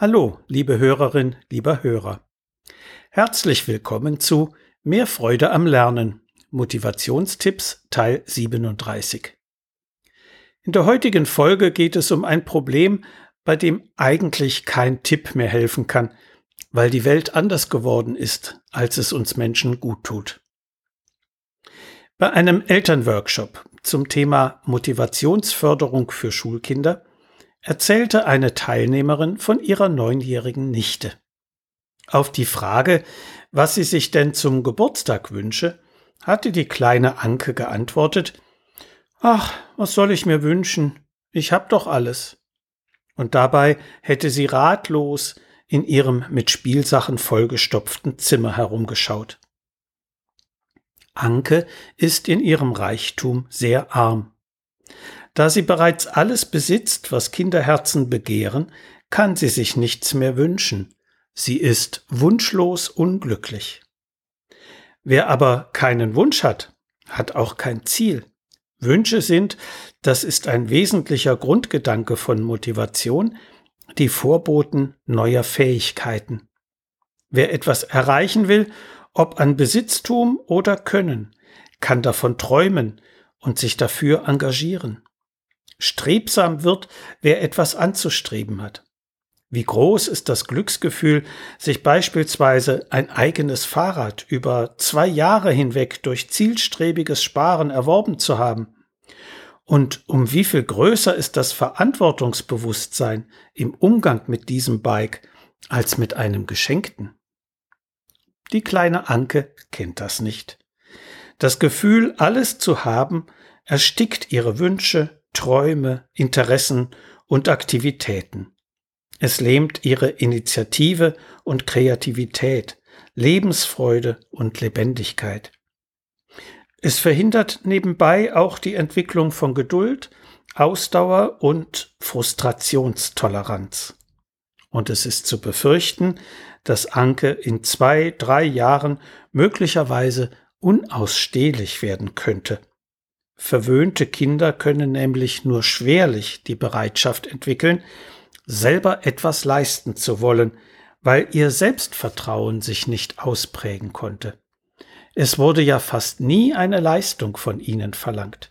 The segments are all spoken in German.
Hallo, liebe Hörerin, lieber Hörer. Herzlich willkommen zu Mehr Freude am Lernen. Motivationstipps Teil 37. In der heutigen Folge geht es um ein Problem, bei dem eigentlich kein Tipp mehr helfen kann, weil die Welt anders geworden ist, als es uns Menschen gut tut. Bei einem Elternworkshop zum Thema Motivationsförderung für Schulkinder erzählte eine Teilnehmerin von ihrer neunjährigen Nichte. Auf die Frage, was sie sich denn zum Geburtstag wünsche, hatte die kleine Anke geantwortet Ach, was soll ich mir wünschen? Ich hab doch alles. Und dabei hätte sie ratlos in ihrem mit Spielsachen vollgestopften Zimmer herumgeschaut. Anke ist in ihrem Reichtum sehr arm. Da sie bereits alles besitzt, was Kinderherzen begehren, kann sie sich nichts mehr wünschen. Sie ist wunschlos unglücklich. Wer aber keinen Wunsch hat, hat auch kein Ziel. Wünsche sind, das ist ein wesentlicher Grundgedanke von Motivation, die Vorboten neuer Fähigkeiten. Wer etwas erreichen will, ob an Besitztum oder Können, kann davon träumen und sich dafür engagieren. Strebsam wird, wer etwas anzustreben hat. Wie groß ist das Glücksgefühl, sich beispielsweise ein eigenes Fahrrad über zwei Jahre hinweg durch zielstrebiges Sparen erworben zu haben? Und um wie viel größer ist das Verantwortungsbewusstsein im Umgang mit diesem Bike als mit einem geschenkten? Die kleine Anke kennt das nicht. Das Gefühl, alles zu haben, erstickt ihre Wünsche, Träume, Interessen und Aktivitäten. Es lähmt ihre Initiative und Kreativität, Lebensfreude und Lebendigkeit. Es verhindert nebenbei auch die Entwicklung von Geduld, Ausdauer und Frustrationstoleranz. Und es ist zu befürchten, dass Anke in zwei, drei Jahren möglicherweise unausstehlich werden könnte. Verwöhnte Kinder können nämlich nur schwerlich die Bereitschaft entwickeln, selber etwas leisten zu wollen, weil ihr Selbstvertrauen sich nicht ausprägen konnte. Es wurde ja fast nie eine Leistung von ihnen verlangt.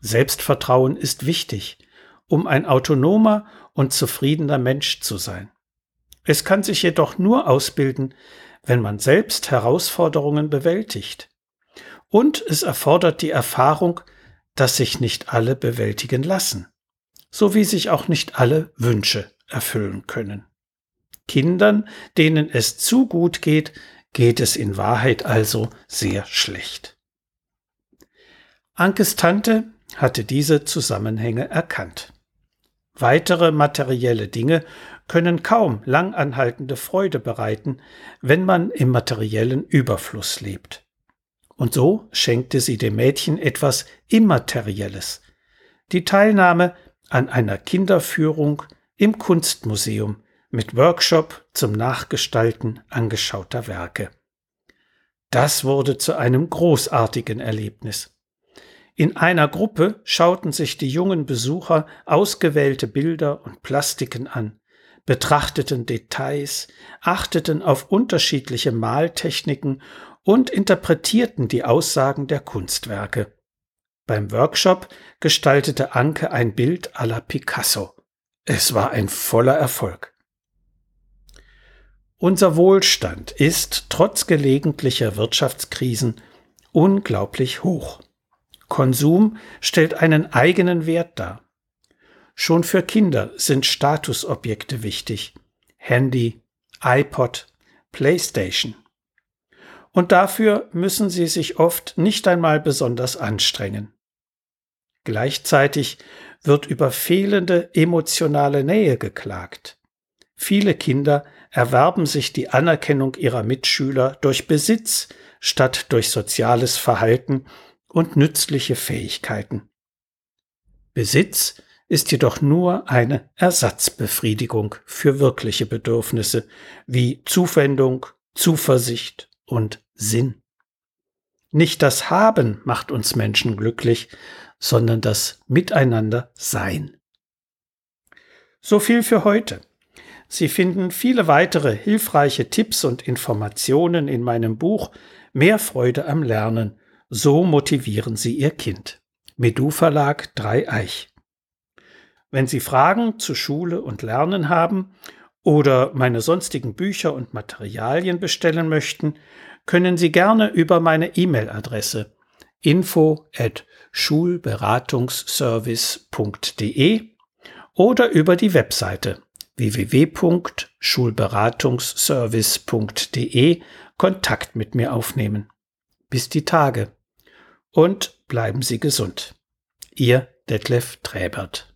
Selbstvertrauen ist wichtig, um ein autonomer und zufriedener Mensch zu sein. Es kann sich jedoch nur ausbilden, wenn man selbst Herausforderungen bewältigt und es erfordert die Erfahrung, dass sich nicht alle bewältigen lassen, so wie sich auch nicht alle Wünsche erfüllen können. Kindern, denen es zu gut geht, geht es in Wahrheit also sehr schlecht. Ankes Tante hatte diese Zusammenhänge erkannt. Weitere materielle Dinge können kaum langanhaltende Freude bereiten, wenn man im materiellen Überfluss lebt. Und so schenkte sie dem Mädchen etwas Immaterielles, die Teilnahme an einer Kinderführung im Kunstmuseum mit Workshop zum Nachgestalten angeschauter Werke. Das wurde zu einem großartigen Erlebnis. In einer Gruppe schauten sich die jungen Besucher ausgewählte Bilder und Plastiken an, betrachteten Details, achteten auf unterschiedliche Maltechniken und interpretierten die Aussagen der Kunstwerke. Beim Workshop gestaltete Anke ein Bild à la Picasso. Es war ein voller Erfolg. Unser Wohlstand ist trotz gelegentlicher Wirtschaftskrisen unglaublich hoch. Konsum stellt einen eigenen Wert dar. Schon für Kinder sind Statusobjekte wichtig. Handy, iPod, PlayStation und dafür müssen sie sich oft nicht einmal besonders anstrengen. Gleichzeitig wird über fehlende emotionale Nähe geklagt. Viele Kinder erwerben sich die Anerkennung ihrer Mitschüler durch Besitz statt durch soziales Verhalten und nützliche Fähigkeiten. Besitz ist jedoch nur eine Ersatzbefriedigung für wirkliche Bedürfnisse wie Zuwendung, Zuversicht und Sinn. Nicht das Haben macht uns Menschen glücklich, sondern das Miteinander Sein. So viel für heute. Sie finden viele weitere hilfreiche Tipps und Informationen in meinem Buch Mehr Freude am Lernen. So motivieren Sie Ihr Kind. Medu Verlag Dreieich. Wenn Sie Fragen zu Schule und Lernen haben oder meine sonstigen Bücher und Materialien bestellen möchten, können Sie gerne über meine E-Mail-Adresse info at schulberatungsservice.de oder über die Webseite www.schulberatungsservice.de Kontakt mit mir aufnehmen. Bis die Tage. Und bleiben Sie gesund. Ihr Detlef Träbert.